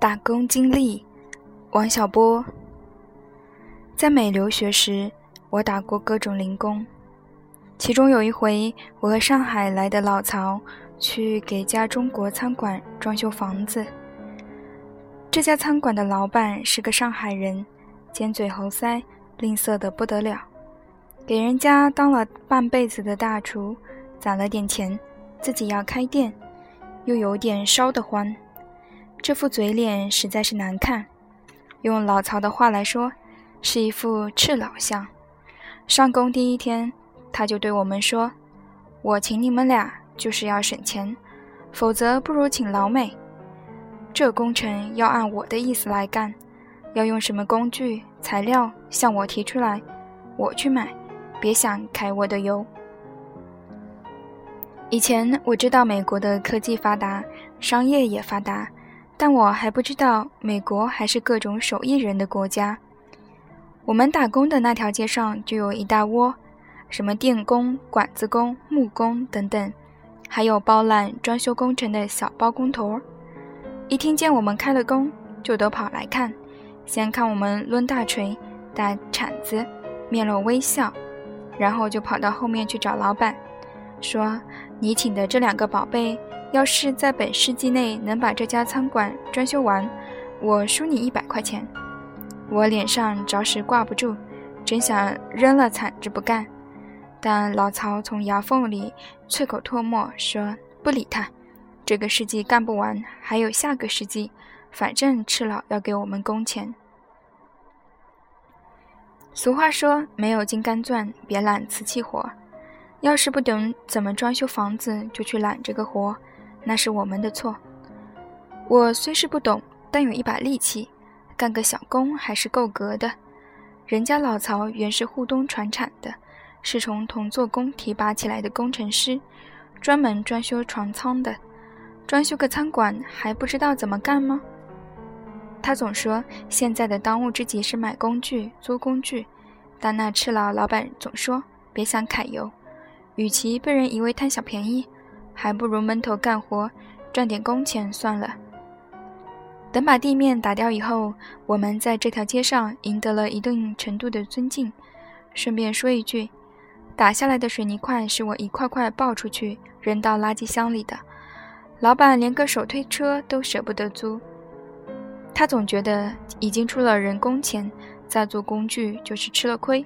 打工经历，王小波。在美留学时，我打过各种零工，其中有一回，我和上海来的老曹去给家中国餐馆装修房子。这家餐馆的老板是个上海人，尖嘴猴腮，吝啬的不得了，给人家当了半辈子的大厨，攒了点钱，自己要开店，又有点烧得慌。这副嘴脸实在是难看，用老曹的话来说，是一副赤老相。上工第一天，他就对我们说：“我请你们俩就是要省钱，否则不如请老美。这工程要按我的意思来干，要用什么工具、材料向我提出来，我去买，别想揩我的油。”以前我知道美国的科技发达，商业也发达。但我还不知道，美国还是各种手艺人的国家。我们打工的那条街上就有一大窝，什么电工、管子工、木工等等，还有包揽装修工程的小包工头。一听见我们开了工，就都跑来看，先看我们抡大锤、打铲子，面露微笑，然后就跑到后面去找老板，说：“你请的这两个宝贝。”要是在本世纪内能把这家餐馆装修完，我输你一百块钱。我脸上着实挂不住，真想扔了铲子不干。但老曹从牙缝里啐口唾沫说：“不理他，这个世纪干不完，还有下个世纪，反正赤佬要给我们工钱。”俗话说：“没有金刚钻，别揽瓷器活。”要是不懂怎么装修房子，就去揽这个活。那是我们的错。我虽是不懂，但有一把力气，干个小工还是够格的。人家老曹原是沪东船厂的，是从同做工提拔起来的工程师，专门装修船舱的。装修个餐馆还不知道怎么干吗？他总说现在的当务之急是买工具、租工具，但那赤佬老板总说别想揩油，与其被人以为贪小便宜。还不如闷头干活，赚点工钱算了。等把地面打掉以后，我们在这条街上赢得了一定程度的尊敬。顺便说一句，打下来的水泥块是我一块块抱出去扔到垃圾箱里的。老板连个手推车都舍不得租，他总觉得已经出了人工钱，再租工具就是吃了亏。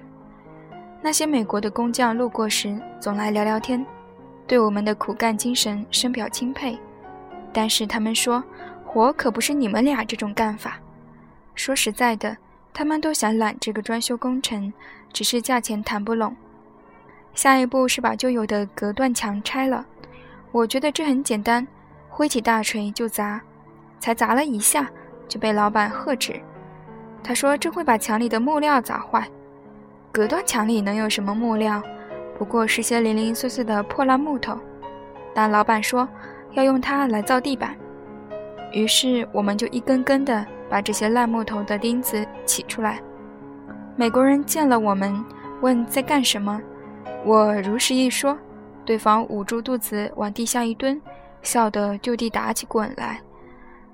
那些美国的工匠路过时，总来聊聊天。对我们的苦干精神深表钦佩，但是他们说活可不是你们俩这种干法。说实在的，他们都想揽这个装修工程，只是价钱谈不拢。下一步是把旧有的隔断墙拆了，我觉得这很简单，挥起大锤就砸，才砸了一下就被老板喝止。他说这会把墙里的木料砸坏，隔断墙里能有什么木料？不过是些零零碎碎的破烂木头，但老板说要用它来造地板，于是我们就一根根的把这些烂木头的钉子起出来。美国人见了我们，问在干什么，我如实一说，对方捂住肚子往地下一蹲，笑得就地打起滚来。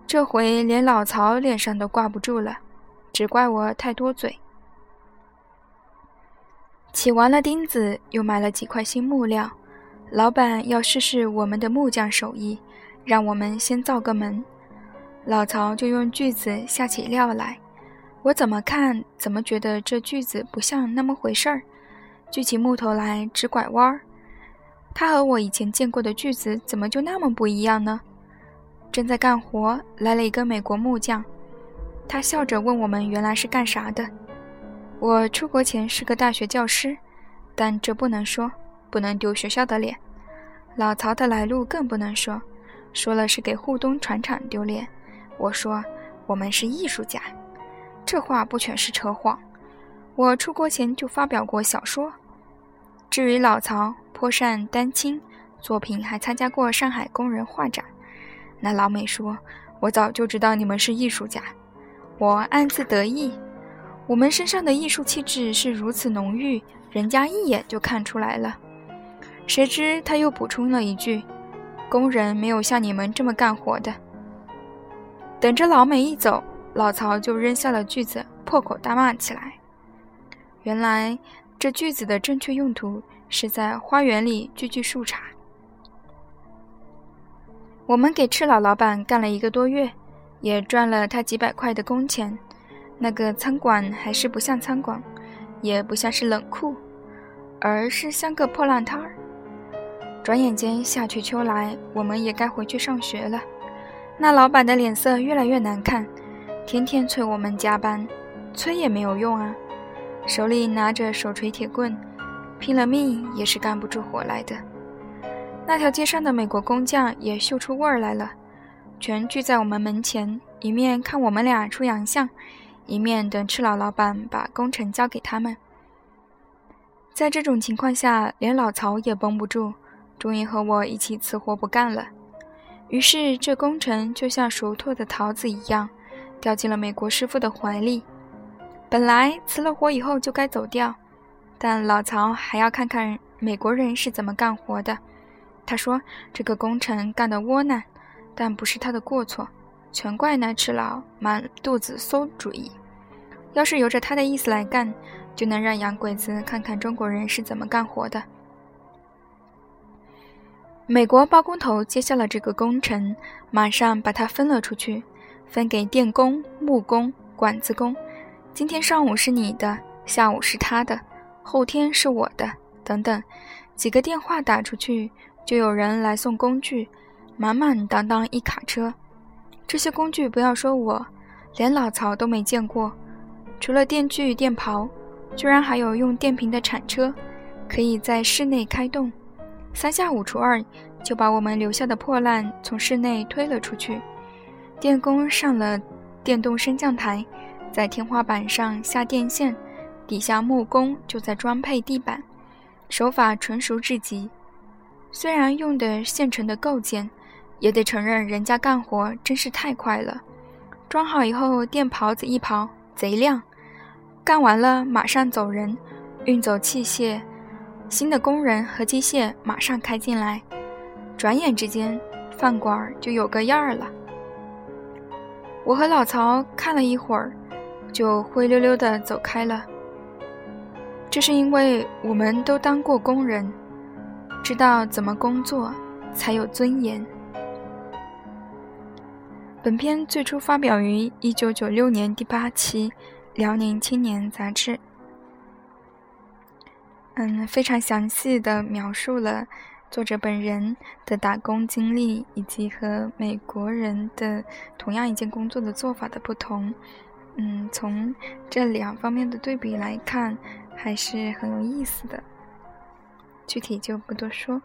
这回连老曹脸上都挂不住了，只怪我太多嘴。起完了钉子，又买了几块新木料。老板要试试我们的木匠手艺，让我们先造个门。老曹就用锯子下起料来。我怎么看怎么觉得这锯子不像那么回事儿，锯起木头来直拐弯儿。他和我以前见过的锯子怎么就那么不一样呢？正在干活，来了一个美国木匠，他笑着问我们原来是干啥的。我出国前是个大学教师，但这不能说，不能丢学校的脸。老曹的来路更不能说，说了是给沪东船厂丢脸。我说我们是艺术家，这话不全是扯谎。我出国前就发表过小说。至于老曹颇善丹青，作品还参加过上海工人画展。那老美说，我早就知道你们是艺术家，我暗自得意。我们身上的艺术气质是如此浓郁，人家一眼就看出来了。谁知他又补充了一句：“工人没有像你们这么干活的。”等着老美一走，老曹就扔下了锯子，破口大骂起来。原来这锯子的正确用途是在花园里锯锯树杈。我们给赤老老板干了一个多月，也赚了他几百块的工钱。那个餐馆还是不像餐馆，也不像是冷库，而是像个破烂摊儿。转眼间夏去秋来，我们也该回去上学了。那老板的脸色越来越难看，天天催我们加班，催也没有用啊。手里拿着手锤铁棍，拼了命也是干不出活来的。那条街上的美国工匠也嗅出味儿来了，全聚在我们门前，一面看我们俩出洋相，一面等赤老老板把工程交给他们。在这种情况下，连老曹也绷不住，终于和我一起辞活不干了。于是，这工程就像熟透的桃子一样，掉进了美国师傅的怀里。本来辞了活以后就该走掉，但老曹还要看看美国人是怎么干活的。他说：“这个工程干得窝囊，但不是他的过错，全怪那赤佬满肚子馊主意。要是由着他的意思来干，就能让洋鬼子看看中国人是怎么干活的。”美国包工头接下了这个工程，马上把它分了出去，分给电工、木工、管子工。今天上午是你的，下午是他的，后天是我的，等等。几个电话打出去，就有人来送工具，满满当当一卡车。这些工具不要说我，连老曹都没见过。除了电锯、电刨，居然还有用电瓶的铲车，可以在室内开动。三下五除二，就把我们留下的破烂从室内推了出去。电工上了电动升降台，在天花板上下电线，底下木工就在装配地板，手法纯熟至极。虽然用的现成的构件，也得承认人家干活真是太快了。装好以后，电刨子一刨，贼亮。干完了，马上走人，运走器械。新的工人和机械马上开进来，转眼之间，饭馆就有个样儿了。我和老曹看了一会儿，就灰溜溜的走开了。这是因为我们都当过工人，知道怎么工作才有尊严。本篇最初发表于一九九六年第八期《辽宁青年》杂志。嗯，非常详细的描述了作者本人的打工经历，以及和美国人的同样一件工作的做法的不同。嗯，从这两方面的对比来看，还是很有意思的。具体就不多说。